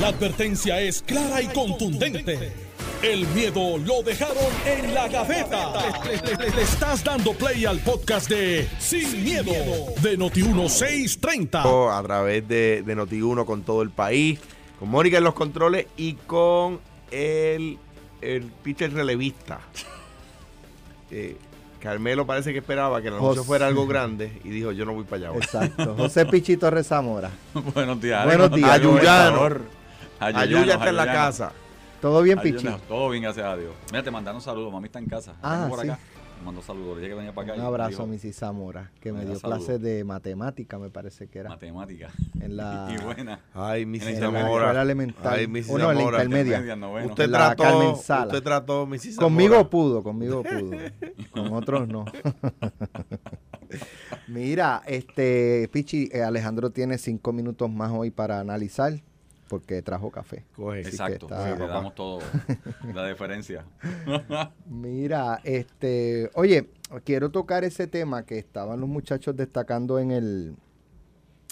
La advertencia es clara y contundente. El miedo lo dejaron en la gaveta. Le, le- le estás dando play al podcast de Sin, miedo, de Noti1630. a través de, de Noti1 con todo el país, con Mónica en los controles y con el, el pitcher relevista. Eh, Carmelo parece que esperaba que el anuncio José. fuera algo grande y dijo yo no voy para allá. hoy". Exacto. José Pichito Rezamora. Buenos días. Buenos días. Ayuyano. Ayuya está en la casa. ¿Todo bien. Pichi? Todo bien, gracias a Dios. Mira, te mandaron saludos. Mami está en casa. Ah, por sí. acá. Me mandó saludos. Dije que venía para acá. Un abrazo a Missy Zamora, que me Me dio clases de matemática, me parece que era. Matemática. En la, Y buena. Ay, Missy En en la Zamora. elemental. Ay, Missy o no, en la Zamora. intermedia. Intermedia, noveno. Usted La Carmen trató, Sala. usted trató, Missy Zamora. Conmigo pudo, conmigo pudo. Con otros no. Mira, este, Pichi, eh, Alejandro tiene cinco minutos más hoy para analizar, porque trajo café. Coge. Así que Exacto. está- sí, le damos todo. la diferencia. Mira, este, oye, quiero tocar ese tema que estaban los muchachos destacando en el,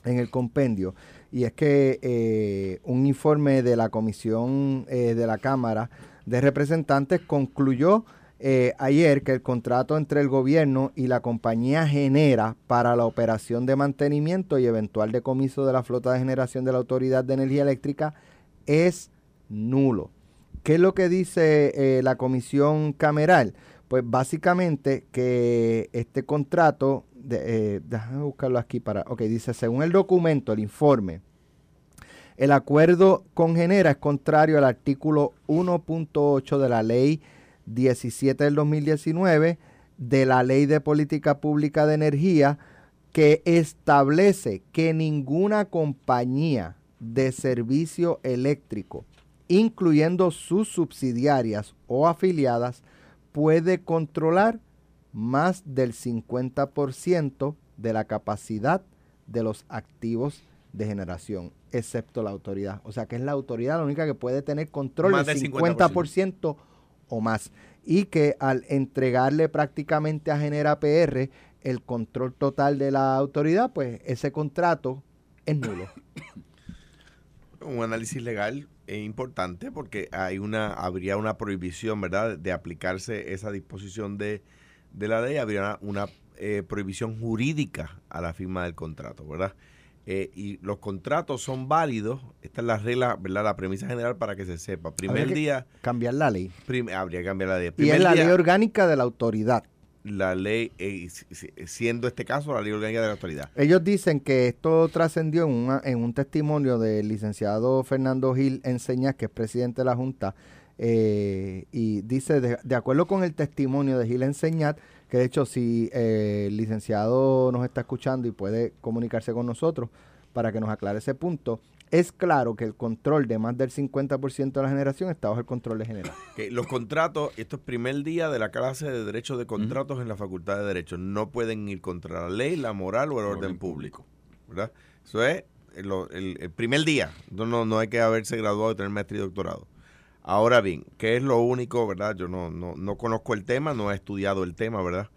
en el compendio, y es que eh, un informe de la Comisión eh, de la Cámara de Representantes concluyó eh, ayer que el contrato entre el gobierno y la compañía Genera para la operación de mantenimiento y eventual decomiso de la flota de generación de la Autoridad de Energía Eléctrica es nulo. ¿Qué es lo que dice eh, la comisión cameral? Pues básicamente que este contrato, de, eh, déjame buscarlo aquí para, ok, dice, según el documento, el informe, el acuerdo con Genera es contrario al artículo 1.8 de la ley 17 del 2019 de la ley de política pública de energía que establece que ninguna compañía de servicio eléctrico incluyendo sus subsidiarias o afiliadas, puede controlar más del 50% de la capacidad de los activos de generación, excepto la autoridad. O sea que es la autoridad la única que puede tener control Más del del 50% o más. Y que al entregarle prácticamente a Genera PR el control total de la autoridad, pues ese contrato es nulo. un análisis legal es importante porque hay una habría una prohibición, ¿verdad?, de aplicarse esa disposición de, de la ley, habría una, eh, prohibición jurídica a la firma del contrato, ¿verdad? Eh, y los contratos son válidos, esta es la regla, ¿verdad?, la premisa general para que se sepa. Primer Habría día, Cambiar la ley. prim- habría que cambiar la ley. Y es la día, ley orgánica de la autoridad. la ley, eh, si- si- siendo este caso la ley orgánica de la autoridad. Ellos dicen que esto trascendió en, una- en un testimonio del licenciado Fernando Gil Enseñas, que es presidente de la Junta, eh, y dice, de, de acuerdo con el testimonio de Gil Enseñat, que de hecho si eh, el licenciado nos está escuchando y puede comunicarse con nosotros para que nos aclare ese punto, es claro que el control de más del 50% de la generación está bajo el control de general. Los contratos, esto es primer día de la clase de Derecho de Contratos en la Facultad de Derecho, no pueden ir contra la ley, la moral o el orden Orden público. ¿verdad? Eso es el, el- el primer día. No, no, no hay que haberse graduado y tener maestría y doctorado. Ahora bien, ¿qué es lo único, verdad? Yo no, no, no conozco el tema, no he estudiado el tema, ¿verdad?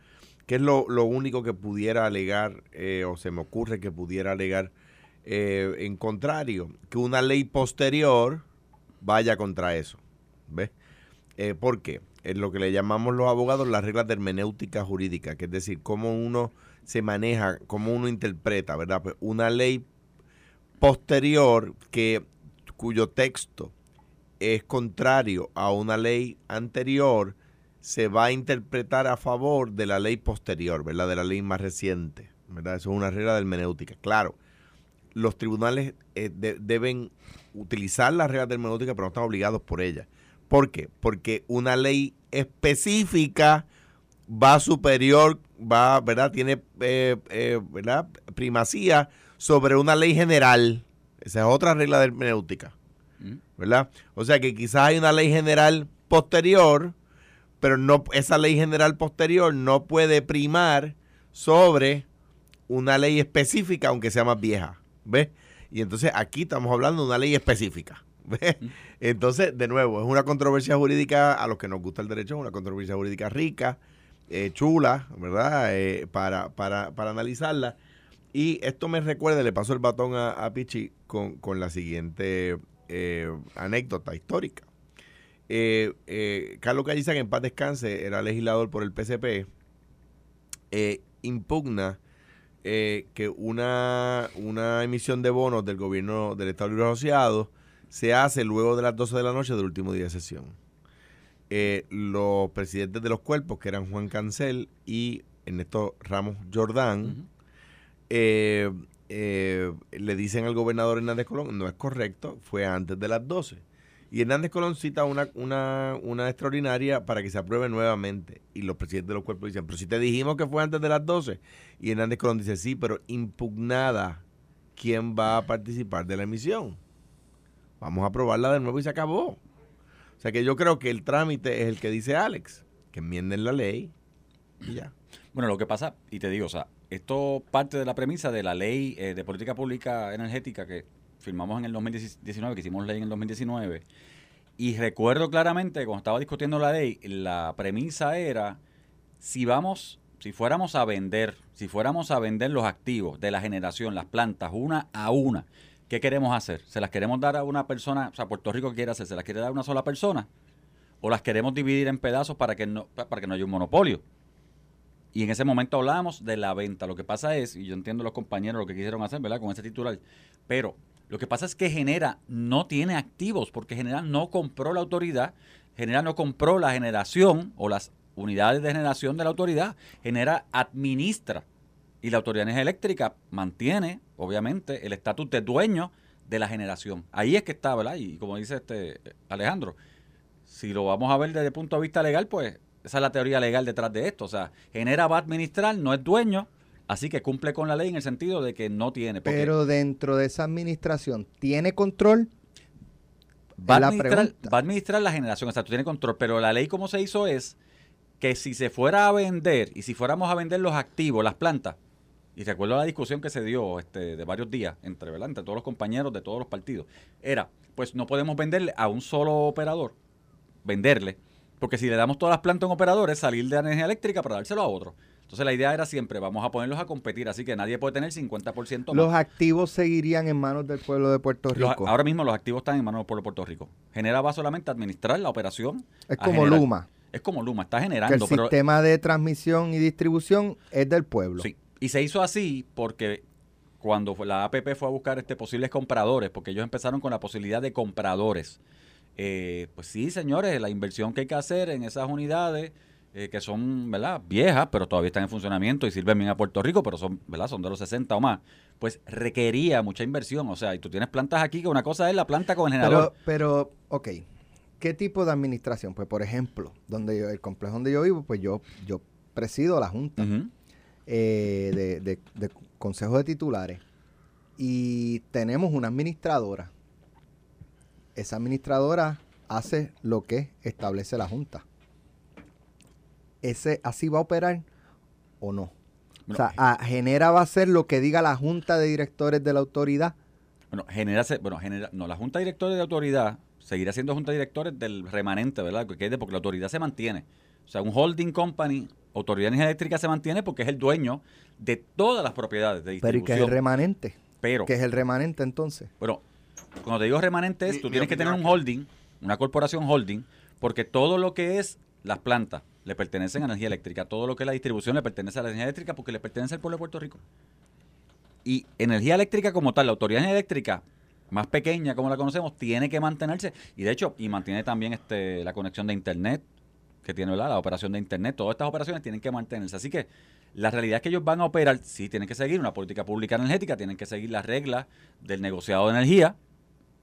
¿Qué es lo, lo único que pudiera alegar eh, o se me ocurre que pudiera alegar eh, en contrario? Que una ley posterior vaya contra eso. ¿Ves? Eh, ¿Por qué? Es lo que le llamamos los abogados las reglas de hermenéutica jurídica, que es decir, cómo uno se maneja, cómo uno interpreta, ¿verdad? Pues una ley posterior que cuyo texto es contrario a una ley anterior se va a interpretar a favor de la ley posterior, ¿verdad? De la ley más reciente, ¿verdad? Eso es una regla de hermenéutica. Claro, los tribunales eh, de- deben utilizar las reglas de hermenéutica, pero no están obligados por ellas. ¿Por qué? Porque una ley específica va superior, va, ¿verdad? Tiene, eh, eh, ¿verdad? Primacía sobre una ley general. Esa es otra regla de hermenéutica. ¿Verdad? O sea que quizás hay una ley general posterior, pero no esa ley general posterior no puede primar sobre una ley específica, aunque sea más vieja, ¿ves? Y entonces aquí estamos hablando de una ley específica, ¿ves? Entonces, de nuevo, es una controversia jurídica, a los que nos gusta el derecho, es una controversia jurídica rica, eh, chula, ¿verdad? Eh, para, para, para analizarla. Y esto me recuerda, le paso el batón a, a Pichi con, con la siguiente eh, anécdota histórica. Eh, eh, Carlos en paz descanse, era legislador por el PCP, eh, impugna eh, que una, una emisión de bonos del gobierno del Estado Libre Asociado se hace luego de las 12 de la noche del último día de sesión. Los presidentes de los cuerpos, que eran Juan Cancel y Ernesto Ramos Jordán, eh, eh, le dicen al gobernador Hernández Colón, no es correcto, fue antes de las 12. Y Hernández Colón cita una, una, una extraordinaria para que se apruebe nuevamente. Y los presidentes de los cuerpos dicen, pero si te dijimos que fue antes de las 12. Y Hernández Colón dice, sí, pero impugnada, ¿quién va a participar de la emisión? Vamos a aprobarla de nuevo y se acabó. O sea que yo creo que el trámite es el que dice Alex, que enmienden la ley y ya. Bueno, lo que pasa, y te digo, o sea, esto parte de la premisa de la ley eh, de política pública energética que firmamos en el 2019, que hicimos ley en el 2019. Y recuerdo claramente cuando estaba discutiendo la ley, la premisa era si vamos, si fuéramos a vender, si fuéramos a vender los activos de la generación, las plantas, una a una, ¿qué queremos hacer? ¿Se las queremos dar a una persona, o sea, Puerto Rico quiere hacer? ¿Se las quiere dar a una sola persona? ¿O las queremos dividir en pedazos para que no, para que no haya un monopolio? Y en ese momento hablábamos de la venta. Lo que pasa es, y yo entiendo los compañeros lo que quisieron hacer, ¿verdad? Con ese titular. Pero lo que pasa es que Genera no tiene activos, porque Genera no compró la autoridad, Genera no compró la generación o las unidades de generación de la autoridad, Genera administra. Y la Autoridad Eléctrica mantiene, obviamente, el estatus de dueño de la generación. Ahí es que está, ¿verdad? Y como dice este Alejandro, si lo vamos a ver desde el punto de vista legal, pues esa es la teoría legal detrás de esto. O sea, Genera va a administrar, no es dueño, así que cumple con la ley en el sentido de que no tiene. porque Pero dentro de esa administración, ¿tiene control? va, a administrar, pregunta. va a administrar la generación, exacto, tiene control. Pero la ley como se hizo es que si se fuera a vender y si fuéramos a vender los activos, las plantas, y recuerdo la discusión que se dio este, de varios días entre, ¿verdad? entre todos los compañeros de todos los partidos, era, pues no podemos venderle a un solo operador, venderle, porque si le damos todas las plantas a un operador es salir de la energía eléctrica para dárselo a otro. Entonces la idea era siempre, vamos a ponerlos a competir, así que nadie puede tener 50% más. Los activos seguirían en manos del pueblo de Puerto Los- Rico. ahora mismo los activos están en manos del pueblo de Puerto Rico. Genera va solamente a administrar la operación. es como generar- Luma, Es como Luma, está que el generando. pero, sistema de transmisión y distribución es del pueblo. sí. Y se hizo así porque cuando la APP fue a buscar este posibles compradores, porque ellos empezaron con la posibilidad de compradores. Eh, pues sí, señores, la inversión que hay que hacer en esas unidades eh, que son, ¿verdad? Viejas, pero todavía están en funcionamiento y sirven bien a Puerto Rico, pero son, ¿verdad? Son de los 60 o más. Pues requería mucha inversión. O sea, y tú tienes plantas aquí que una cosa es la planta con el generador. Pero, pero, ok, ¿qué tipo de administración? Pues, por ejemplo, donde yo- el complejo donde yo vivo, pues yo, yo presido la junta eh, de, de- de consejo de titulares y tenemos una administradora. Esa administradora hace lo que establece la junta. Ese, ¿Así va a operar o no? Bueno, o sea, a- genera va a ser lo que diga la junta de directores de la autoridad. Bueno, genera, bueno, genera, no, la Junta Directora de Autoridad seguirá siendo Junta de Directores del remanente, ¿verdad? Porque la autoridad se mantiene. O sea, un holding company, Autoridad de Energía Eléctrica se mantiene porque es el dueño de todas las propiedades de Pero ¿y qué es el distribución. remanente? Pero, ¿Qué es el remanente entonces? bueno, cuando te digo remanente es, Mi- tú mi tienes que tener un holding, una corporación holding, porque todo lo que es las plantas le pertenecen a energía eléctrica, todo lo que es la distribución le pertenece a la energía eléctrica porque le pertenece al pueblo de Puerto Rico. Y energía eléctrica como tal, la autoridad eléctrica más pequeña como la conocemos, tiene que mantenerse y de hecho, y mantiene también este la conexión de internet que tiene ¿verdad? la operación de internet, todas estas operaciones tienen que mantenerse. Así que la realidad es que ellos van a operar, sí tienen que seguir una política pública energética, tienen que seguir las reglas del negociado de energía,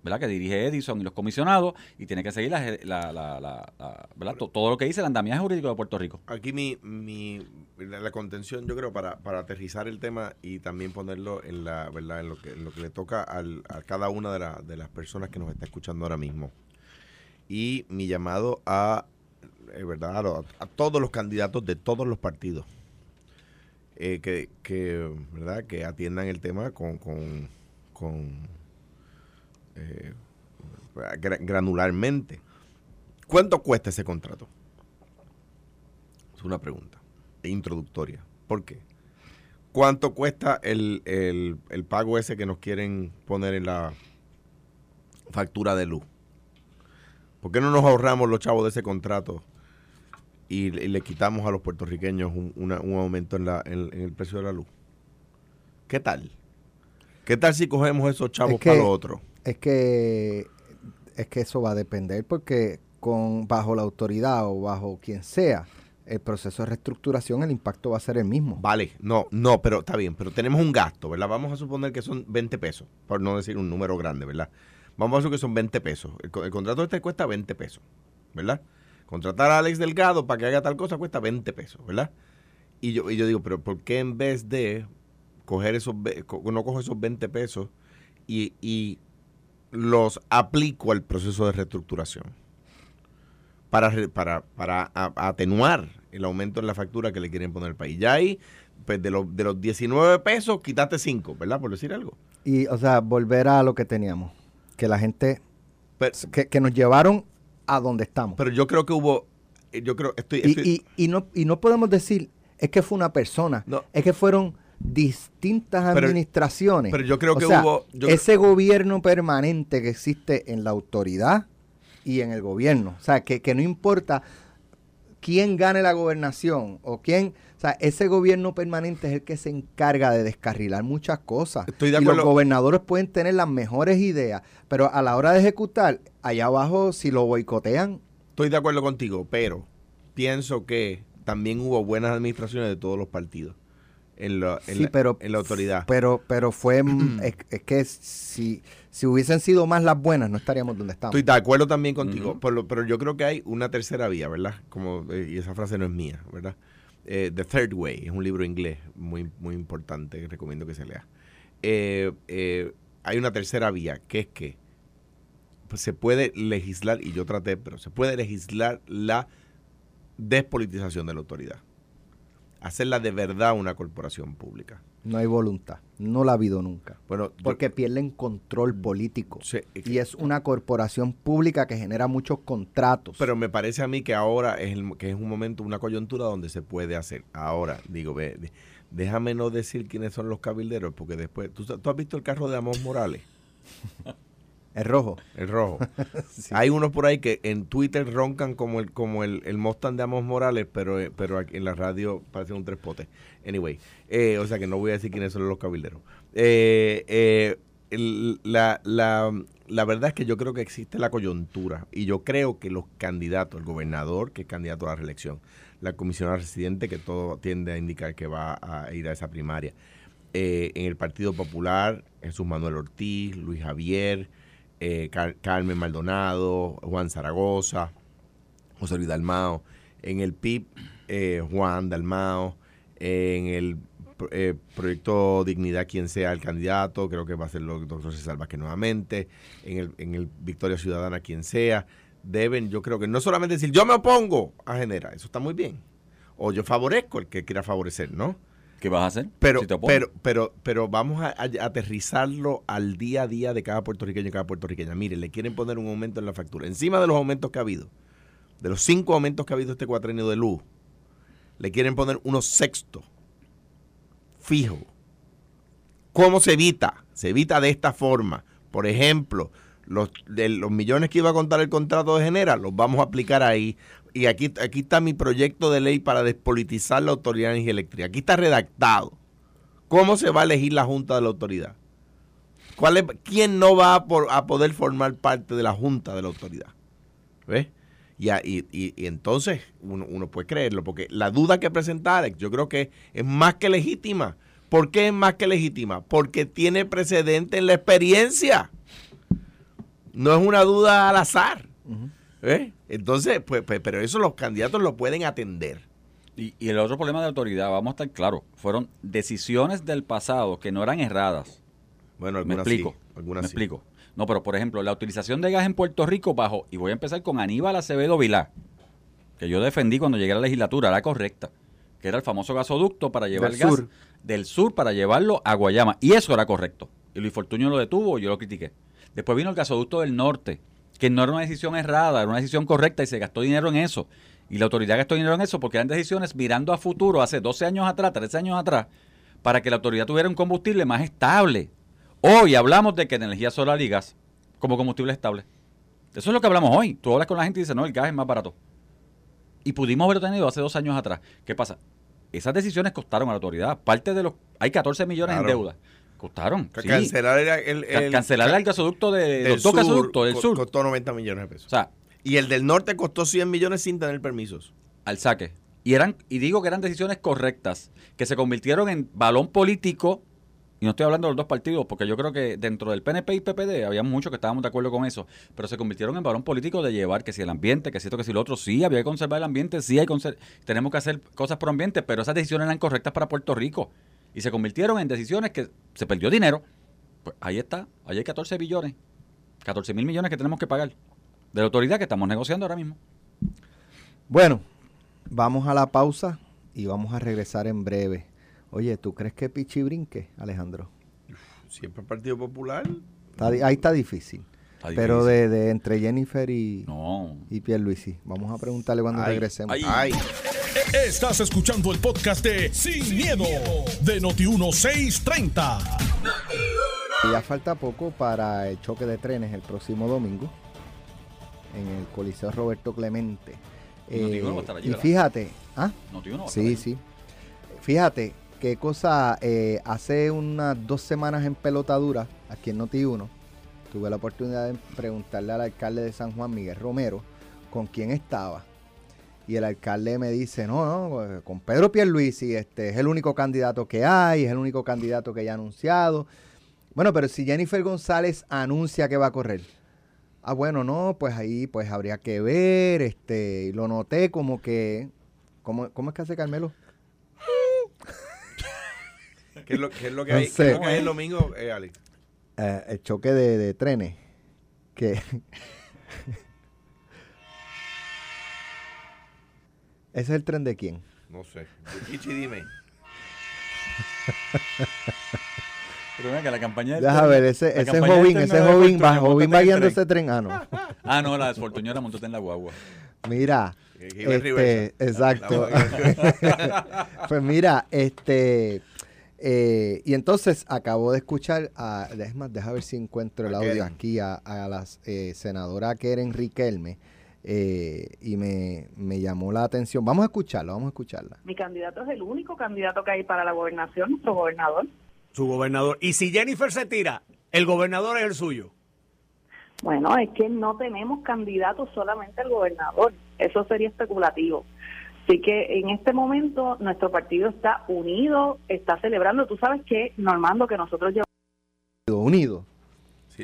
¿verdad? que dirige Edison y los comisionados, y tiene que seguir la, la- la- ¿verdad? To- todo lo que dice el andamiaje jurídico de Puerto Rico. Aquí mi, mi la, contención, yo creo, para, para aterrizar el tema y también ponerlo en la verdad en lo que, en lo que le toca a cada una de, de las personas que nos está escuchando ahora mismo. Y mi llamado a, eh, verdad, a, todos los candidatos de todos los partidos eh, que, que, verdad, que atiendan el tema con, con, eh, gra- granularmente. ¿Cuánto cuesta ese contrato? Es una pregunta introductoria. ¿Por qué? ¿Cuánto cuesta el, el- el pago ese que nos quieren poner en la factura de luz? ¿Por qué no nos ahorramos los chavos de ese contrato y, le- y le quitamos a los puertorriqueños un, una- un aumento en, la, en- en el precio de la luz? ¿Qué tal? ¿Qué tal si cogemos esos chavos Es que- para lo otro? Es que es que eso va a depender porque con bajo la autoridad o bajo quien sea el proceso de reestructuración el impacto va a ser el mismo. Vale, no, no, pero está bien, pero tenemos un gasto, ¿verdad? Vamos a suponer que son 20 pesos, por no decir un número grande, ¿verdad? Vamos a suponer que son 20 pesos. El, el contrato este cuesta 20 pesos, ¿verdad? Contratar a Alex Delgado para que haga tal cosa cuesta 20 pesos, ¿verdad? Y yo, y yo digo, pero ¿por qué en vez de coger esos, no cojo esos 20 pesos y los aplico al proceso de reestructuración? Para, para, para atenuar el aumento en la factura que le quieren poner al país. Ya ahí, pues de, los de los 19 pesos, quitaste 5, ¿verdad? Por decir algo. Y, o sea, volver a lo que teníamos. Que la gente, Pero, que, que nos llevaron a donde estamos. pero yo creo que hubo, eh, yo creo, estoy, y, y, y no, y no podemos decir, es que fue una persona, No. es que fueron distintas Pero- administraciones. pero yo creo O que sea, hubo- yo- ese gobierno permanente que existe en la autoridad y en el gobierno. O sea, que, que no importa quién gane la gobernación o quién... O sea, ese gobierno permanente es el que se encarga de descarrilar muchas cosas. Estoy de y acuerdo. los gobernadores pueden tener las mejores ideas, pero a la hora de ejecutar, allá abajo, si lo boicotean, estoy de acuerdo contigo, pero pienso que también hubo buenas administraciones de todos los partidos en la, en Sí, la- pero- en la autoridad. Pero, pero fue, mm, es, es que si, si hubiesen sido más las buenas, no estaríamos donde estamos. Estoy de acuerdo también contigo, Ujú. por lo- pero yo creo que hay una tercera vía, ¿verdad? Como eh, y esa frase no es mía, ¿verdad? Eh, The Third Way es un libro inglés muy muy importante que recomiendo que se lea. Eh, eh, hay una tercera vía que es que pues, se puede legislar y yo traté, pero se puede legislar la despolitización de la autoridad, hacerla de verdad una corporación pública. No hay voluntad, no la ha habido nunca. Bueno, yo- Porque pierden control político. Sí, Y es una corporación pública que genera muchos contratos. Pero me parece a mí que ahora es, el- que es un momento, una coyuntura donde se puede hacer. Ahora, digo, ve, de- déjame no decir quiénes son los cabilderos, porque después, ¿tú, tú has visto el carro de Amos Morales? es rojo. El rojo. Hay unos por ahí que en Twitter roncan como el como el, el Mustang de Amos Morales, pero, eh, pero aquí en la radio parece un tres potes. Anyway, eh, o sea que no voy a decir quiénes son los cabilderos. Eh, eh, el- la, la, la verdad es que yo creo que existe la coyuntura y yo creo que los candidatos, el gobernador que es candidato a la reelección, la comisionada residente que todo tiende a indicar que va a ir a esa primaria, eh, en el Partido Popular, Jesús Manuel Ortiz, Luis Javier, eh, Car- Carmen Maldonado, Juan Zaragoza, José Luis Dalmao, en el PIB, eh, Juan Dalmao, en el eh, proyecto Dignidad, quien sea el candidato, creo que va a ser el doctor César Vázquez nuevamente, en el, en el Victoria Ciudadana, quien sea, deben, yo creo que no solamente decir yo me opongo a Genera, eso está muy bien, o yo favorezco el que quiera favorecer, ¿no? ¿Qué vas a hacer? Pero, si te opones? pero, pero, pero vamos a, a- aterrizarlo al día a día de cada puertorriqueño y cada puertorriqueña. Mire, le quieren poner un aumento en la factura. Encima de los aumentos que ha habido, de los cinco aumentos que ha habido este cuatrenio de luz, le quieren poner unos sextos fijo. ¿Cómo se evita? Se evita de esta forma. Por ejemplo, los, de los millones que iba a contar el contrato de Genera, los vamos a aplicar ahí. Y aquí, aquí está mi proyecto de ley para despolitizar la Autoridad de Energía Eléctrica. Aquí está redactado. ¿Cómo se va a elegir la Junta de la Autoridad? ¿Cuál es, ¿Quién no va a, por- a poder formar parte de la Junta de la Autoridad? ¿Ves? Y- y entonces uno, uno puede creerlo, porque la duda que presenta Alex yo creo que es más que legítima. ¿Por qué es más que legítima? Porque tiene precedente en la experiencia. No es una duda al azar. ¿Ves? Entonces, pues, pues, pero eso los candidatos lo pueden atender. Y, y el otro problema de autoridad, vamos a estar claros, fueron decisiones del pasado que no eran erradas. Bueno, Me algunas explico. sí, algunas me sí. explico. No, pero por ejemplo, la utilización de gas en Puerto Rico bajo, y voy a empezar con Aníbal Acevedo Vilá, que yo defendí cuando llegué a la legislatura, era correcta, que era el famoso gasoducto para llevar Del gas sur. del sur para llevarlo a Guayama. Y eso era correcto. Y Luis Fortuño lo detuvo, yo lo critiqué. Después vino el gasoducto del norte, que no era una decisión errada, era una decisión correcta y se gastó dinero en eso. Y la autoridad gastó dinero en eso porque eran decisiones mirando a futuro, hace 12 años atrás, 13 años atrás, para que la autoridad tuviera un combustible más estable. Hoy hablamos de que energía solar y gas, como combustible estable. Eso es lo que hablamos hoy. Tú hablas con la gente y dices, no, el gas es más barato. Y pudimos haberlo tenido hace dos años atrás. ¿Qué pasa? Esas decisiones costaron a la autoridad. Parte de los... Hay 14 millones en deuda. Costaron. Sí. Cancelar el, el, Ca- el- cancelar el gasoducto de... del Los dos sur gasoductos del co- sur. Costó 90 millones de pesos. O sea, y el del norte costó 100 millones sin tener permisos. al saque. Y eran y digo que eran decisiones correctas, que se convirtieron en balón político, y no estoy hablando de los dos partidos, porque yo creo que dentro del PNP y PPD había muchos que estábamos de acuerdo con eso, pero se convirtieron en balón político de llevar que si el ambiente, que si esto, que si lo otro, sí, había que conservar el ambiente, sí, hay tenemos que hacer cosas por ambiente, pero esas decisiones eran correctas para Puerto Rico. Y se convirtieron en decisiones que se perdió dinero. Pues ahí está, ahí hay 14 billones, 14 mil millones que tenemos que pagar de la autoridad que estamos negociando ahora mismo. Bueno, vamos a la pausa y vamos a regresar en breve. Oye, ¿tú crees que Pichi brinque, Alejandro? Siempre el Partido Popular. Está ahí está difícil. Está Pero de, de entre Jennifer y, No. y Pierluisi. Vamos a preguntarle cuando Ay, regresemos. ay. Ay, Estás escuchando el podcast de Sin, miedo, de Noti1630. Y ya falta poco para el choque de trenes el próximo domingo en el Coliseo Roberto Clemente. Y Noti uno va a estar allí, y fíjate, ¿ah? Noti uno va a Sí, estar ahí. sí. Fíjate qué cosa, eh, hace unas dos semanas en pelotadura, aquí en Noti1, tuve la oportunidad de preguntarle al alcalde de San Juan, Miguel Romero, con quién estaba. Y el alcalde me dice, no, no, con Pedro Pierluisi, este es el único candidato que hay, es el único candidato que ya ha anunciado. Bueno, pero si Jennifer González anuncia que va a correr. Ah, bueno, no, pues ahí pues habría que ver, este, lo noté como que, ¿cómo, cómo es que hace Carmelo? ¿qué es lo, qué es lo que No hay, qué es lo que hay el domingo, eh, Alex? Eh, el choque de, de trenes, que... ¿Ese es el tren de quién? No sé. Pichi, dime. Pero venga, la campaña del Deja tren- ver, ese, ese tren ese joven va, móntate va guiando tren. ese tren. Ah, no. Ah, no, la Fortuño la montate en la guagua. Mira, este, exacto. Pues mira, este, eh, y entonces acabo de escuchar, a, es más, deja ver si encuentro el audio aquí a, a la eh, senadora Keren Riquelme, eh, y me, me llamó la atención. Vamos a escucharla, vamos a escucharla. Mi candidato es el único candidato que hay para la gobernación, nuestro gobernador. su gobernador. Y si Jennifer se tira, el gobernador es el suyo. Bueno, es que no tenemos candidato solamente el gobernador. Eso sería especulativo. Así que en este momento nuestro partido está unido, está celebrando. Tú sabes que, Normando, que nosotros llevamos Unido.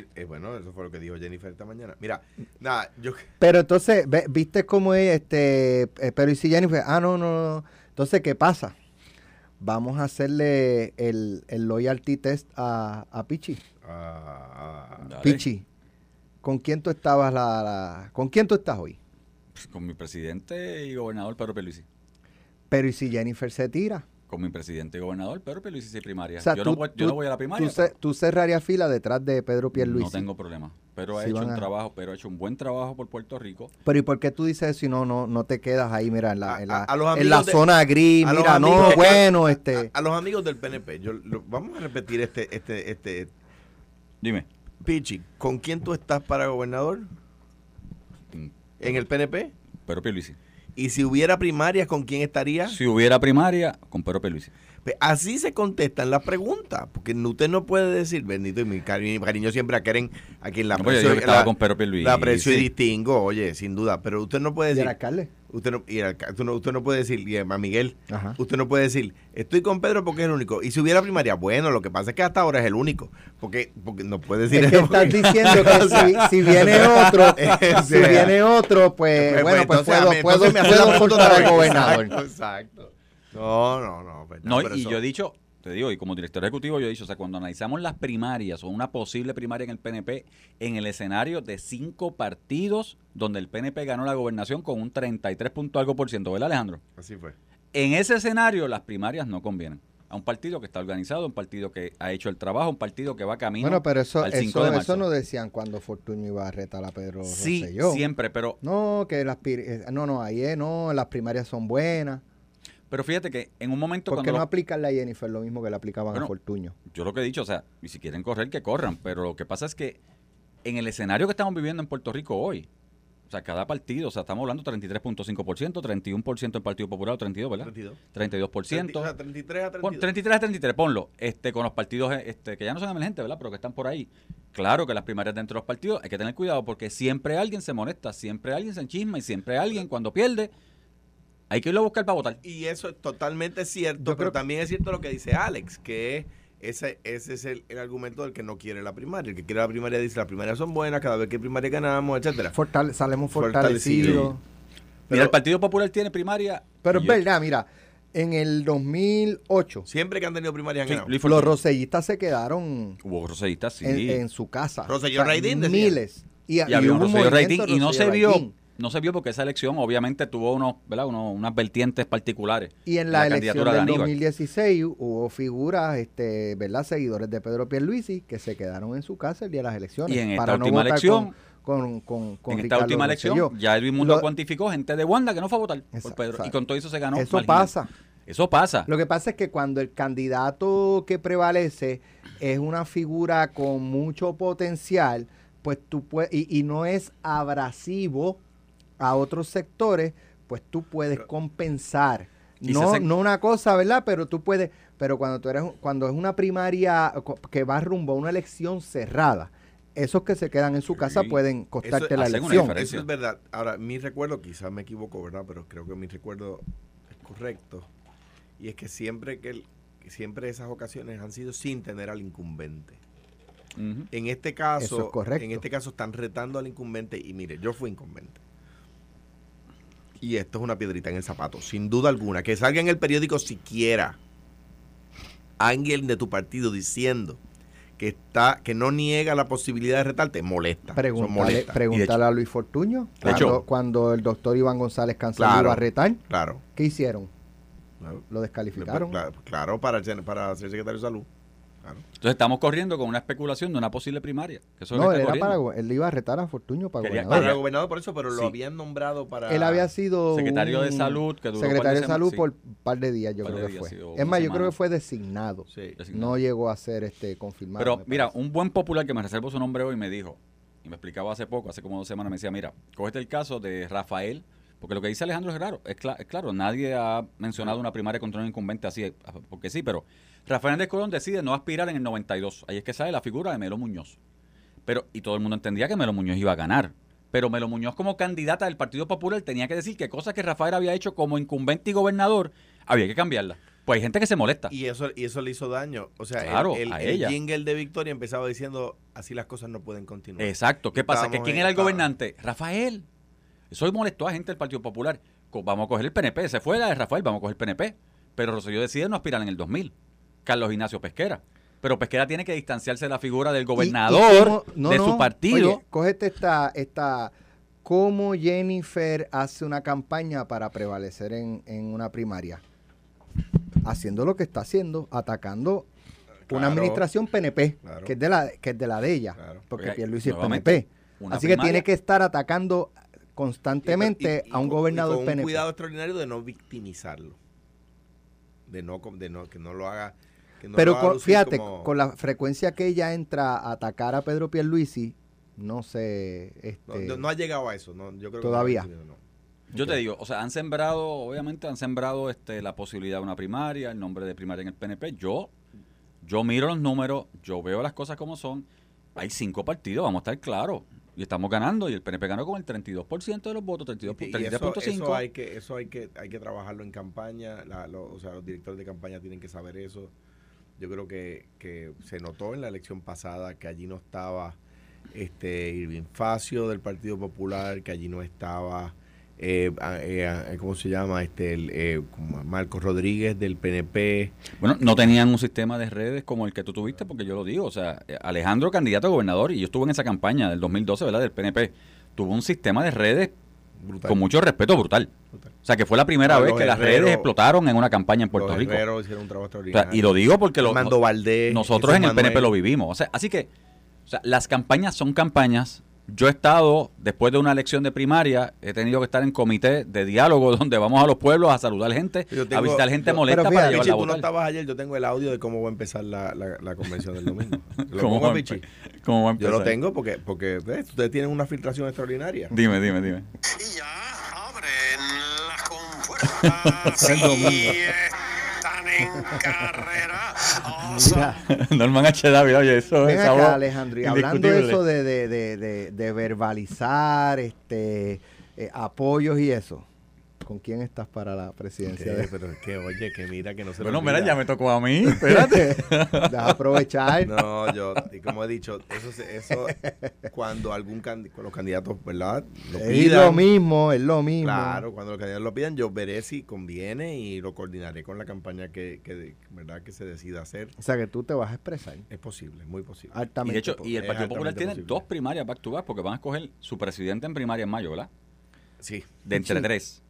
Sí, eh, bueno, eso fue lo que dijo Jennifer esta mañana. Mira, nada, yo... Pero entonces, ve- ¿viste cómo es este? eh, pero y si Jennifer, ah, no, no, no. Entonces, ¿qué pasa? Vamos a hacerle el, el loyalty test a, a Pichi. ah. Pichi, ¿con quién tú estabas la, la- ¿Con quién tú estás hoy? Con mi presidente y gobernador Pedro Pierluisi. Pero ¿y si Jennifer se tira? Con mi presidente y gobernador Pedro Pierluisi sí primaria. O sea, yo, tú- no, voy- yo tú- no voy a la primaria. Tú, ce- tú cerrarías fila detrás de Pedro Pierluisi. no tengo problema. Pero ha Sí hecho un a- trabajo, pero ha hecho un buen trabajo por Puerto Rico. Pero ¿y por qué tú dices eso y no, no, no te quedas ahí, mira, en la, en la, a- a los en la de- zona gris, a los mira, no, amigos- bueno, este... A, a los amigos del PNP, yo, lo- vamos a repetir este, este, este, Dime. Pichi, ¿con quién tú estás para gobernador? ¿En el PNP? Pedro Pierluisi. Y si hubiera primarias, ¿con quién estaría? Si hubiera primaria, con Pedro Pierluisi. Pues así se contestan las preguntas, porque usted no puede decir, bendito, y mi cariño, mi cariño siempre a Keren, a quien la pues yo aprecio, estaba la- con Pedro la aprecio y distingo, oye, sin duda, pero usted no puede ¿Y el decir, alcalde? usted no, y el usted no, usted no puede decir, y a Miguel, Ajá. usted no puede decir, estoy con Pedro porque es el único, y si hubiera primaria, bueno, lo que pasa es que hasta ahora es el único, porque, porque no puede decir Es que estás diciendo que si, si viene otro, si viene otro, pues, Pues, bueno, pues entonces, puedo, puedo, puedo otra al gobernador. Exacto, exacto. No, no, no. pues, No, pero y eso- yo he dicho, te digo, y como director ejecutivo yo he dicho, o sea, cuando analizamos las primarias o una posible primaria en el PNP, en el escenario de cinco partidos donde el PNP ganó la gobernación con un 33 punto algo por ciento, ¿verdad Alejandro? Así fue. En ese escenario las primarias no convienen. A un partido que está organizado, un partido que ha hecho el trabajo, un partido que va camino Bueno, pero eso, al 5 eso, de marzo. eso no decían cuando Fortunio iba a retar a Pedro Sí, Rosselló. siempre, pero No, que las eh, no, no, ahí es, no, las primarias son buenas. Pero fíjate que en un momento ¿Por qué cuando no lo- aplicarle a Jennifer lo mismo que le aplicaban Bueno, a Fortuño? yo lo que he dicho, o sea, y si quieren correr, que corran, pero lo que pasa es que en el escenario que estamos viviendo en Puerto Rico hoy, o sea, cada partido, o sea, estamos hablando 33.5%, 31% el Partido Popular, o 32, ¿verdad? 32. 32%. O sea, 33 a 32. Pon 33 a 33, ponlo. Este, con los partidos este, que ya no son emergentes, ¿verdad? Pero que están por ahí. Claro que las primarias dentro de los partidos hay que tener cuidado porque siempre alguien se molesta, siempre alguien se enchisma y siempre alguien cuando pierde hay que irlo a buscar para votar. Y eso es totalmente cierto, Yo pero creo- también es cierto lo que dice Alex, que ese, ese es el, el argumento del que no quiere la primaria. El que quiere la primaria dice las primarias son buenas, cada vez que primaria ganamos, etcétera. Fortale- salemos Fortalecido. fortalecidos. Mira, Pero- el Partido Popular tiene primaria. Pero es verdad, mira, en el 2008, Siempre que han tenido primarias han Sí, ganado. Los rosellistas se quedaron Hubo rosellistas, sí. en, en su casa. Rosselló Raidín, decía. Miles. Y, y había un rating y no se vio. No se vio porque esa elección obviamente tuvo unos, ¿verdad? Unas vertientes particulares. Y en la, elección de del Aníbal. 2016 hubo figuras, este, ¿verdad? Seguidores de Pedro Pierluisi que se quedaron en su casa el día de las elecciones. Y en esta para no última votar elección, con, con, con, con en esta Ricardo última elección, Rosselló. ya Edwin Mundo Lo- cuantificó gente de Wanda que no fue a votar por Pedro. Y con todo eso se ganó. Eso marginal. pasa. Eso pasa. Lo que pasa es que cuando el candidato que prevalece es una figura con mucho potencial, pues tú puedes, y, y no es abrasivo a otros sectores, pues tú puedes compensar. No, no una cosa, ¿verdad? Pero tú puedes, pero cuando tú eres, cuando es una primaria que va rumbo a una elección cerrada, esos que se quedan en su casa Sí. pueden costarte Eso la elección. diferencia. Eso es verdad. Ahora, mi recuerdo, quizás me equivoco, ¿verdad? Pero creo que mi recuerdo es correcto. Y es que siempre que, el- que siempre esas ocasiones han sido sin tener al incumbente. En este caso, Eso es correcto. en este caso están retando al incumbente y mire, yo fui incumbente. Y esto es una piedrita en el zapato, sin duda alguna. Que salga en el periódico siquiera alguien de tu partido diciendo que está que no niega la posibilidad de retarte, molesta. Pregúntale, a Luis Fortuño. De hecho- Cuando, cuando el doctor Iván González Cancelo Claro. iba a retar, Claro. ¿qué hicieron? claro. Lo descalificaron. Claro, claro, para, ser- para ser secretario de salud. Claro. Entonces estamos corriendo con una especulación de una posible primaria. Que eso No, él, era para, él iba a retar a Fortuño para Quería- gobernador. Para gobernador por eso, pero lo Sí. habían nombrado para... Él había sido Secretario de Salud, que duró secretario de salud sí. por un par de días, yo creo que días, fue. sí, es más, yo creo que fue designado. Sí. Designado. No llegó a ser este confirmado. Pero mira, un buen popular que me reservo su nombre hoy me dijo, y me explicaba hace poco, hace como dos semanas, me decía, mira, cógete el caso de Rafael, porque lo que dice Alejandro es raro, es, cla- es claro, nadie ha mencionado una primaria contra un incumbente así, porque sí, pero Rafael Hernández Colón decide no aspirar en el 92, ahí es que sale la figura de Melo Muñoz. Pero, y todo el mundo entendía que Melo Muñoz iba a ganar. Pero Melo Muñoz como candidata del Partido Popular tenía que decir que cosas que Rafael había hecho como incumbente y gobernador, había que cambiarlas. Pues hay gente que se molesta. Y eso, y eso le hizo daño. O sea, el- Claro, el, a el ella. jingle de Victoria empezaba diciendo, así las cosas no pueden continuar. Exacto. ¿Qué pasa? ¿Que ¿Quién era el gobernante? Rafael. Eso molestó a gente del Partido Popular. Vamos a coger el PNP. Se fue la de Rafael, vamos a coger el PNP. Pero Rosselló decide no aspirar en el 2000. Carlos Ignacio Pesquera. Pero Pesquera tiene que distanciarse de la figura del Y- y gobernador cómo- no, de no, su partido. Oye, cógete esta, esta, cómo Jennifer hace una campaña para prevalecer en, en una primaria. Haciendo lo que está haciendo, atacando una administración PNP, Claro. que es de la, que es de la de ella, Claro. porque Pierluisi es PNP. Así que tiene que estar atacando constantemente Y- y- y a un con- gobernador con un PNP. cuidado extraordinario de no victimizarlo. De no, de no que no lo haga. que no lo Pero haga con- lucir fíjate, como- con la frecuencia que ella entra a atacar a Pedro Pierluisi, no sé, no, este, no- no ha llegado a eso. No, yo creo que Todavía. no ha llegado, no. Yo te digo, o sea, han sembrado, obviamente han sembrado este la posibilidad de una primaria, el nombre de primaria en el PNP. Yo, yo miro los números, yo veo las cosas como son. Hay cinco partidos, vamos a estar claros. Y estamos ganando, y el PNP ganó con el 32% de los votos, 32, Y- y eso, 33.5. eso hay que eso hay que hay que trabajarlo en campaña la- lo- o sea los directores de campaña tienen que saber eso yo creo que, que se notó en la elección pasada que allí no estaba este Irving Facio del Partido Popular que allí no estaba eh, eh, a- cómo se llama este el, eh, Rodríguez del PNP Bueno, no tenían un sistema de redes como el que tú tuviste, porque yo lo digo, o sea, eh, Alejandro, candidato a gobernador, y yo estuve en esa campaña del 2012, ¿verdad?, del PNP, tuvo un sistema de redes brutal con mucho respeto brutal. Brutal. O sea, que fue la primera Ah, vez que las redes explotaron en una campaña en Puerto Los Rico. hicieron un trabajo O sea, extraordinario y lo digo porque lo, Valdés nosotros en el PNP lo vivimos. O sea, así que o sea, las campañas son campañas Yo he estado, después de una elección de primaria, he tenido que estar en comité de diálogo donde vamos a los pueblos a saludar gente, Yo a visitar gente yo- molesta pero para fíjate, llevarla Pichi, a tú no estabas ayer, yo tengo el audio de cómo va a empezar la, la, la convención del domingo. ¿Lo ¿Cómo pongo, va a Pichi? cómo va a Yo lo empezar? tengo porque, porque ¿ves? ustedes tienen una filtración extraordinaria. Dime, dime, dime. Y ya abren las compuertas en carrera. Mira, Norman H. David, oye, eso ven es acá, Alejandro, y hablando de eso de, de, de, de, de verbalizar este eh, apoyos y eso, ¿con quién estás para la presidencia? Pero es que, oye, que mira que no se Bueno, mira, ya me tocó a mí, espérate. Deja aprovechar. No, yo, y como he dicho, eso, eso cuando algún candi- los candidatos, ¿verdad? Lo es pidan, lo mismo, es lo mismo. Claro, cuando los candidatos lo pidan, yo veré si conviene y lo coordinaré con la campaña que, que ¿verdad? que se decida hacer. O sea que tú te vas a expresar Es posible, muy posible. Y altamente. de hecho, y el es Partido Popular tiene posible. dos primarias back to back porque van a escoger su presidente en primaria en mayo, ¿verdad? Sí. De entre Sí. tres.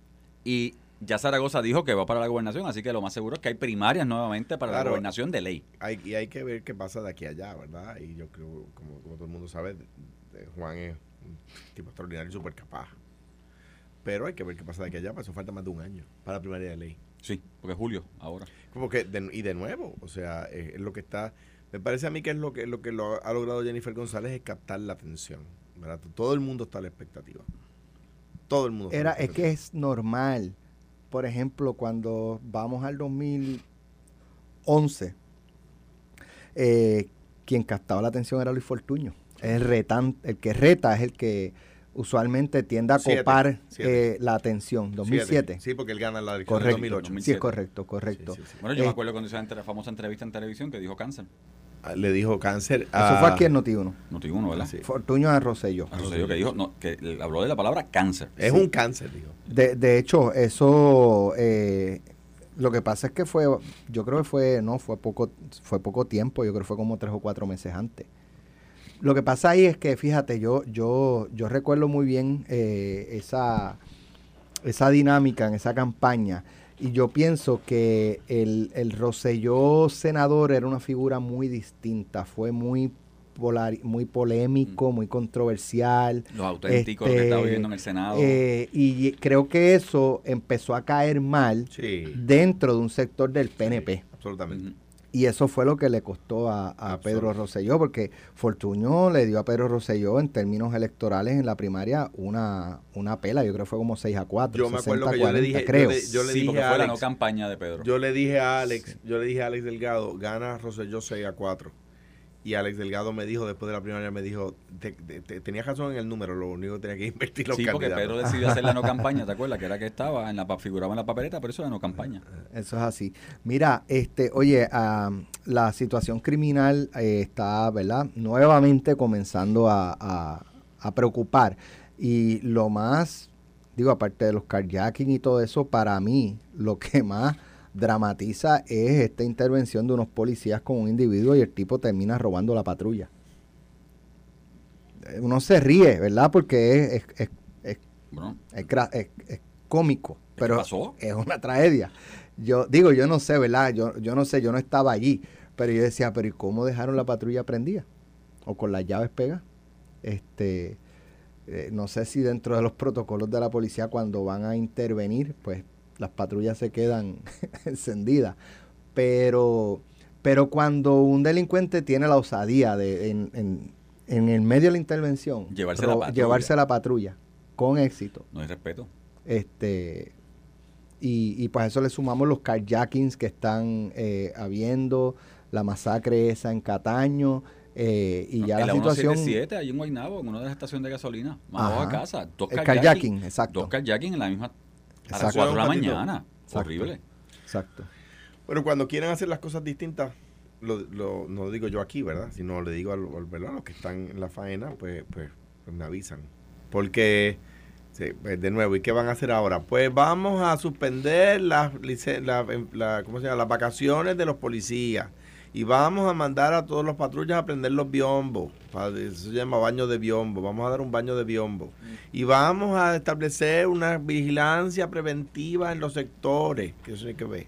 Y ya Zaragoza dijo que va para la gobernación, así que lo más seguro es que hay primarias nuevamente para la gobernación de ley. Hay, y hay que ver qué pasa de aquí a allá, ¿verdad? Y yo creo, como, como todo el mundo sabe, Juan es un tipo extraordinario y súper capaz. Pero hay que ver qué pasa de aquí a allá, para eso falta más de un año para la primaria de ley. Sí, porque es julio ahora. Como que, de- y de nuevo, o sea, es, es lo que está, me parece a mí que es lo que, lo que lo ha logrado Jennifer González es captar la atención, ¿verdad? Todo el mundo está a la expectativa. Todo el mundo. Era, es que es normal. Por ejemplo, cuando vamos al 2011, eh, quien captaba la atención era Luis Fortuño. El, retan, el que reta es el que usualmente tiende a Siete, copar siete. eh, la atención. 2007. Sí, porque él gana la elección Correcto. en 2008. Sí, es correcto, correcto. Sí, sí, sí. Bueno, yo Eh, me acuerdo cuando hizo la famosa entrevista en televisión que dijo cáncer. Le dijo cáncer. Eso a- fue aquí en Noti1. No te digo uno, ¿verdad? Sí. Fortuño a Rosselló. Ah, Rosselló que dijo, no, que le habló de la palabra cáncer. Es un cáncer, dijo. De, de hecho, eso eh, lo que pasa es que fue, yo creo que fue, no, fue poco, fue poco tiempo, yo creo que fue como tres o cuatro meses antes. Lo que pasa ahí es que, fíjate, yo, yo, yo recuerdo muy bien eh, esa, esa dinámica en esa campaña. Y yo pienso que el, el Rosselló senador era una figura muy distinta, fue muy, polari- muy polémico, muy controversial. Los auténticos, lo que Este, estaba viviendo en el Senado. Eh, y creo que eso empezó a caer mal Sí, dentro de un sector del PNP. absolutamente. Y eso fue lo que le costó a, a Pedro Rosselló, porque Fortuño le dio a Pedro Rosselló en términos electorales en la primaria una, una pela, yo creo que fue como 6 a 4. Yo me acuerdo que yo 40, le dije- yo creo. le- yo le sí, dije porque a fue la Alex- no campaña de Pedro. Yo le dije a Alex, yo le dije a Alex Delgado, gana Rosselló 6 a 4. Y Alex Delgado me dijo, después de la primaria, me dijo, te, te- te- tenías razón en el número, lo único que tenía que invertir los sí, porque candidatos. Pedro decidió hacer la no campaña, ¿te acuerdas? Que era que estaba, en la, figuraba en la papeleta, pero eso era no campaña. Eso es así. Mira, este, oye, am, la situación criminal eh, está, ¿verdad? Nuevamente comenzando a, a- a preocupar. Y lo más, digo, aparte de los carjacking y todo eso, para mí, lo que más dramatiza es esta intervención de unos policías con un individuo y el tipo termina robando la patrulla. Eh, Uno se ríe, ¿verdad? Porque es, es- es- es Bueno, cómico, ¿Qué pero pasó? es una tragedia. Yo digo, yo no sé, ¿verdad? Yo, yo no sé, yo no estaba allí, pero yo decía, pero ¿y cómo dejaron la patrulla prendida? O con las llaves pegadas. Este, eh, no sé si dentro de los protocolos de la policía cuando van a intervenir, pues las patrullas se quedan encendidas. Pero, pero cuando un delincuente tiene la osadía de en, en- en el medio de la intervención, Llevarse la patrulla. llevarse la patrulla con éxito, no hay respeto. este y, y pues a eso le sumamos los carjackings que están eh, habiendo, la masacre esa en Cataño, eh, y ya en la la situación... 177, ahí en Guaynabo, en una de las estaciones de gasolina, más Ajá. casa. Dos carjacking, exacto. Dos carjacking en la misma... A las Exacto. 4 de la mañana. Exacto. Horrible. Exacto. Pero cuando quieren hacer las cosas distintas, lo, lo- no lo digo yo aquí, ¿verdad? Sino le digo a, lo- ¿verdad? a los que están en la faena, pues, pues, pues me avisan. Porque, sí, pues, de nuevo, ¿y qué van a hacer ahora? Pues vamos a suspender las, licen- la- la- ¿cómo se llama? las vacaciones de los policías. Y vamos a mandar a todos los patrullas a prender los biombos. Eso se llama baño de biombo. Vamos a dar un baño de biombo. Y vamos a establecer una vigilancia preventiva en los sectores. Que eso hay que ver.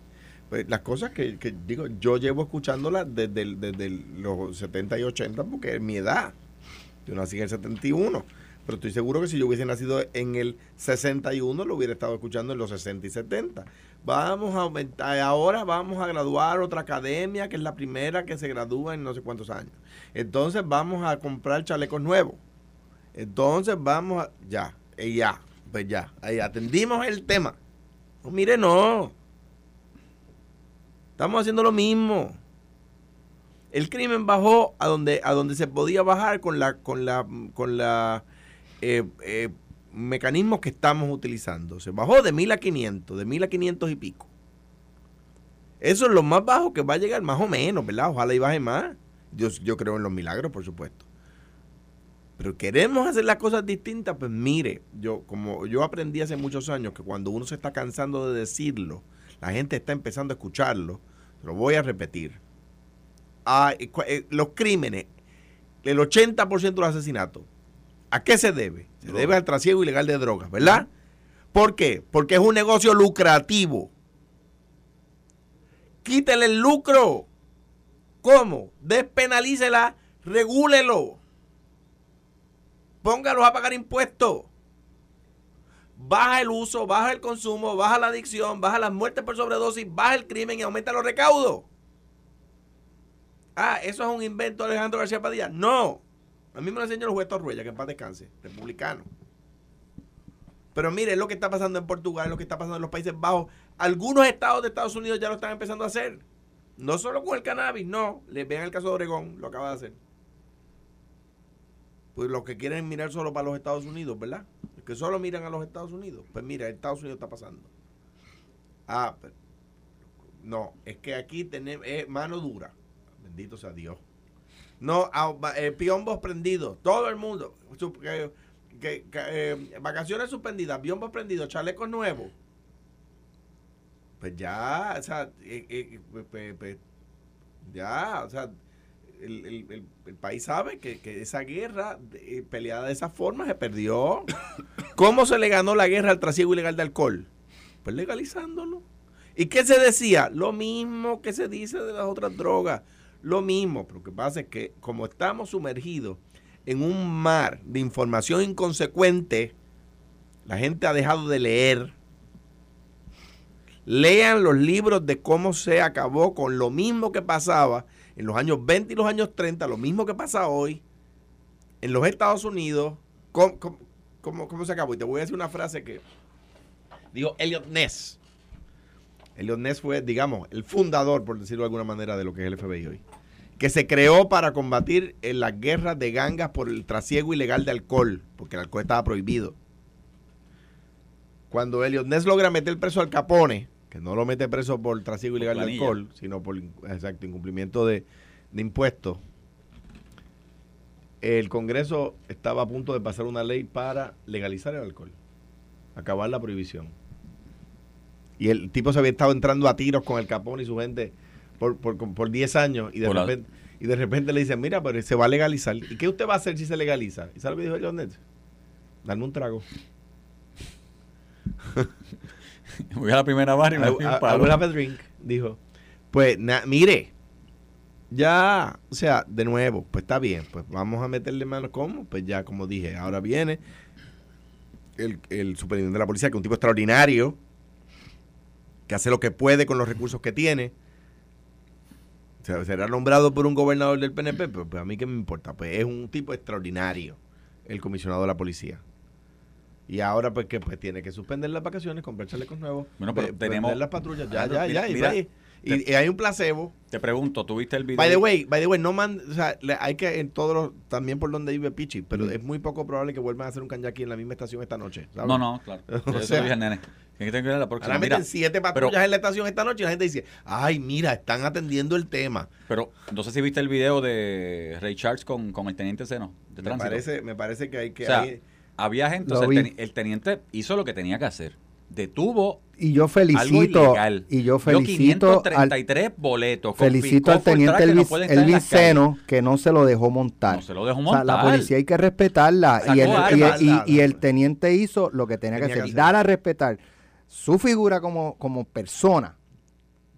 Pues las cosas que, digo, yo llevo escuchándolas desde, los 70 y 80 porque es mi edad. Yo nací en el 71. Pero estoy seguro que si yo hubiese nacido en el 61, lo hubiera estado escuchando en los 60 y 70. Vamos a aumentar, ahora vamos a graduar otra academia, que es la primera que se gradúa en no sé cuántos años. Entonces vamos a comprar chalecos nuevos. Entonces vamos a, ya, y ya, pues ya, ahí atendimos el tema. No, mire, no. Estamos haciendo lo mismo. El crimen bajó a donde, a donde se podía bajar con la, con la, con la eh, eh, mecanismos que estamos utilizando. Se bajó de 1000 a 500, de 1000 a 500 y pico. Eso es lo más bajo que va a llegar, más o menos, ¿verdad? Ojalá y baje más. Yo, yo creo en los milagros, por supuesto. Pero queremos hacer las cosas distintas, pues mire, yo como yo aprendí hace muchos años que cuando uno se está cansando de decirlo, la gente está empezando a escucharlo, lo voy a repetir. Ah, eh, los crímenes, el 80% de los asesinatos, ¿a qué se debe? Se debe al trasiego ilegal de drogas, ¿verdad? ¿Por qué? Porque es un negocio lucrativo. Quítele el lucro. ¿Cómo? Despenalícela, regúlelo. Póngalos a pagar impuestos. Baja el uso, baja el consumo, baja la adicción, baja las muertes por sobredosis, baja el crimen y aumenta los recaudos. Ah, eso es un invento de Alejandro García Padilla. No. A mí me lo enseñó el juez Torruella, que en paz descanse, republicano. Pero mire, es lo que está pasando en Portugal, es lo que está pasando en los Países Bajos. Algunos estados de Estados Unidos ya lo están empezando a hacer. No solo con el cannabis, no. Les vean el caso de Oregón, lo acaba de hacer. Pues los que quieren mirar solo para los Estados Unidos, ¿verdad? Los que solo miran a los Estados Unidos. Pues mira, Estados Unidos está pasando. Ah, pero, no, es que aquí tenemos mano dura. Bendito sea Dios. No, eh, piombos prendidos. Todo el mundo. Que- que- eh, vacaciones suspendidas, piombos prendidos, chalecos nuevos. Pues ya, o sea, eh, eh, pues, pues, pues, ya, o sea, el, el- el- el país sabe que, que esa guerra peleada de esa forma se perdió. ¿Cómo se le ganó la guerra al trasiego ilegal de alcohol? Pues legalizándolo. ¿Y qué se decía? Lo mismo que se dice de las otras drogas. Lo mismo. Pero lo que pasa es que como estamos sumergidos en un mar de información inconsecuente, la gente ha dejado de leer. Lean los libros de cómo se acabó con lo mismo que pasaba en los años 20 y los años 30, lo mismo que pasa hoy en los Estados Unidos. ¿Cómo, cómo- cómo- se acabó? Y te voy a decir una frase que dijo Elliot Ness. Elliot Ness fue, digamos, el fundador, por decirlo de alguna manera, de lo que es el FBI hoy. Que se creó para combatir en las guerras de gangas por el trasiego ilegal de alcohol, porque el alcohol estaba prohibido. Cuando Elliot Ness logra meter preso al Capone, que no lo mete preso por trasiego Por ilegal de alcohol, sino por exacto, incumplimiento de, de impuestos, el Congreso estaba a punto de pasar una ley para legalizar el alcohol, acabar la prohibición. Y el tipo se había estado entrando a tiros con el Capone y su gente por, por, por 10 años y de, repente, y de repente le dicen, mira, pero se va a legalizar. ¿Y qué usted va a hacer si se legaliza? ¿Y sabe lo que dijo Elliot Ness? Darme un trago. Voy a la primera barra y me I, doy un have a drink, dijo. Pues, na- mire, ya, o sea, de nuevo, pues está bien, pues vamos a meterle mano. ¿Cómo? Pues ya, como dije, ahora viene el, el superintendente de la policía, que es un tipo extraordinario, que hace lo que puede con los recursos que tiene. O sea, será nombrado por un gobernador del PNP, pero pues a mí qué me importa, pues es un tipo extraordinario, el comisionado de la policía. Y ahora pues que pues tiene que suspender las vacaciones, comprar chalecos nuevos, Bueno, pero ve- tenemos- las patrullas, ya, Alejandro, ya, ya, mira, y mira, hay un placebo. Te pregunto, ¿tuviste el video? By the way, by the way, no man, o sea, hay que en todos los, también por donde vive Pichi, pero Mm. es muy poco probable que vuelvan a hacer un kanyaki en la misma estación esta noche. ¿sabes? No, no, claro. O Yo se sea, lo dije al nene. Tiene que tener la próxima. Ahora Mira, meten siete patrullas en la estación esta noche y la gente dice, ay, mira, están atendiendo el tema. pero no sé si viste el video de Ray Charles con, con el teniente Seno de Me tránsito. parece, me parece que hay que... o sea, hay- había gente, o sea, el, el teniente hizo lo que tenía que hacer. Detuvo Y yo felicito, y yo felicito al, 533 boletos. felicito al teniente que no Elvis, Elvis. Seno que no se lo dejó montar. No se lo dejó O sea, la montar. policía hay que respetarla. Y el, y, y- y el teniente hizo lo que tenía, Tenía que que hacer. hacer. Dar a respetar su figura como, como persona.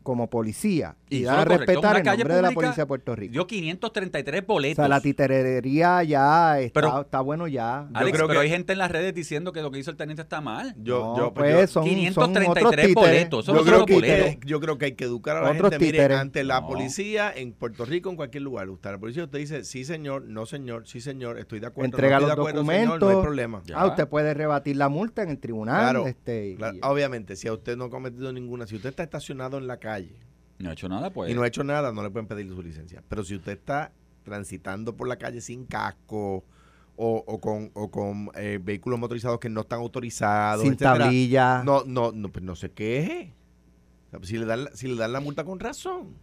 Como policía y, Y dar a respetar el nombre de la policía de Puerto Rico. Dio 533 o boletos. sea, la titerería ya está, Pero- está bueno ya. Yo creo pero que- hay gente en las redes diciendo que lo que hizo el teniente está mal. Yo, No, yo, pues, son, son 533 otros títeres. boletos, son yo los creo, otros que, boletos. yo creo que hay que educar a la Otros gente. Mire, ante la No. policía en Puerto Rico, en cualquier lugar, usted la policía usted dice, sí señor, no señor, sí señor, estoy de acuerdo, Entrega no los estoy de acuerdo, señor, documentos. no hay problema. Ya. Ah, usted puede rebatir la multa en el tribunal. Claro, este, y- claro. obviamente, si a usted no ha cometido ninguna, si usted está estacionado en la calle No ha hecho nada, pues. y no ha hecho nada, no le pueden pedir su licencia. Pero si usted está transitando por la calle sin casco o, o con, o con eh, vehículos motorizados que no están autorizados, sin etcétera, tablilla. No, no, no, pues no se queje. O sea, si, le dan, si le dan la multa con razón.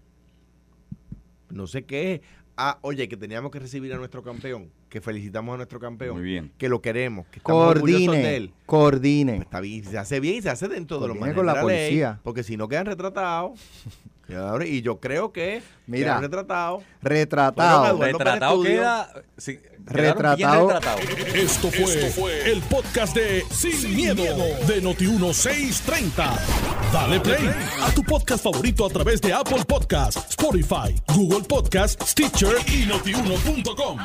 No se queje. Ah, oye, que teníamos que recibir a nuestro campeón, que felicitamos a nuestro campeón, Muy bien. que lo queremos, que estamos orgullosos de coordine, él. coordine. Pues está bien, se hace bien y se hace dentro de los Coordine maneras con la de policía. porque si no quedan retratados. Claro, y yo creo que Mira, quedan retratados. Retratado. Retratado estudio. queda. sí, quedaron bien Retratado. retratados. Esto fue, el podcast de Sin, miedo, de Noti1630. Dale play a tu podcast favorito a través de Apple Podcasts, Spotify, Google Podcasts, Stitcher y notiuno.com.